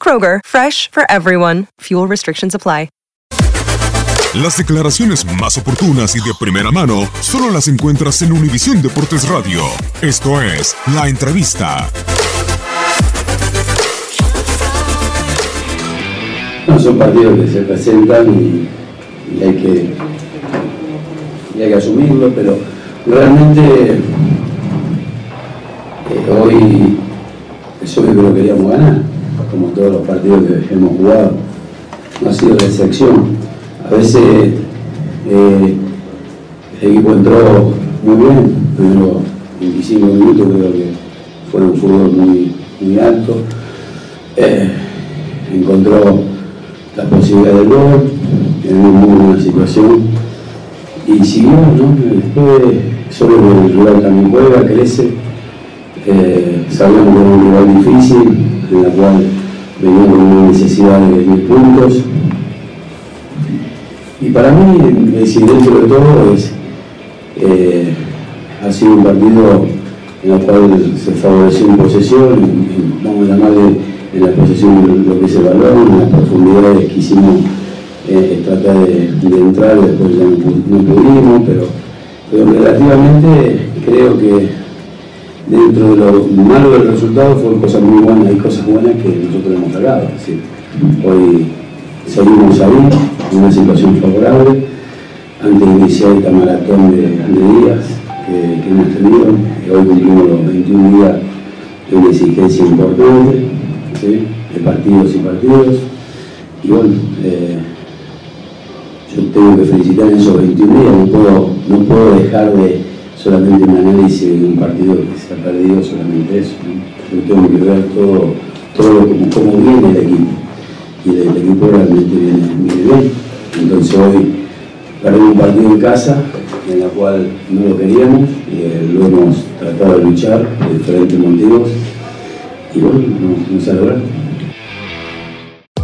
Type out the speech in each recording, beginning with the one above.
Kroger, fresh for everyone. Fuel restrictions apply. Las declaraciones más oportunas y de primera mano solo las encuentras en Univisión Deportes Radio. Esto es La Entrevista. No, son partidos que se presentan y, y hay, que, y hay que asumirlo, pero realmente eh, hoy es obvio que lo queríamos ganar, como todos los partidos que hemos jugado. No ha sido la excepción. A veces eh, el equipo entró muy bien, primero 25 minutos creo que fue un fútbol muy, muy alto. Eh, encontró la posibilidad del gol, en muy buena situación y siguió, ¿no? Después, solo el rival también juega, crece. Eh, que es un rival difícil, en la cual venía con una necesidad de 10 puntos. Y para mí, decir, dentro de todo, es, eh, ha sido un partido en el cual se favoreció en posesión, vamos a llamarle en la posesión lo que es el balón, en las profundidades que hicimos eh, tratar de, entrar, después ya no, no pudimos, pero relativamente creo que dentro de lo malo del resultado fueron cosas muy buenas y cosas buenas que nosotros hemos sacado. Es decir, hoy seguimos ahí, en una situación favorable, antes de iniciar esta maratón de, de días que, que hemos tenido. Hoy cumplimos los 21 días de una exigencia importante, de partidos y partidos. Y bueno, eh, yo tengo que felicitar en esos 21 días, no puedo, no puedo dejar de solamente un análisis de un partido que se ha perdido, solamente eso. ¿no? Yo tengo que ver todo, todo como, viene el equipo. Y el, equipo realmente viene, viene bien. Entonces hoy perdimos un partido en casa, en la cual no lo queríamos, y eh, lo hemos tratado de luchar por diferentes motivos. Y bueno, no, no.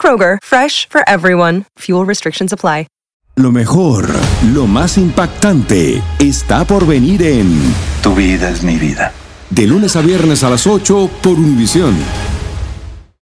Kroger, fresh for everyone. Fuel restrictions apply. Lo mejor, lo más impactante, está por venir en Tu vida es mi vida. De lunes a viernes a las 8 por Univisión.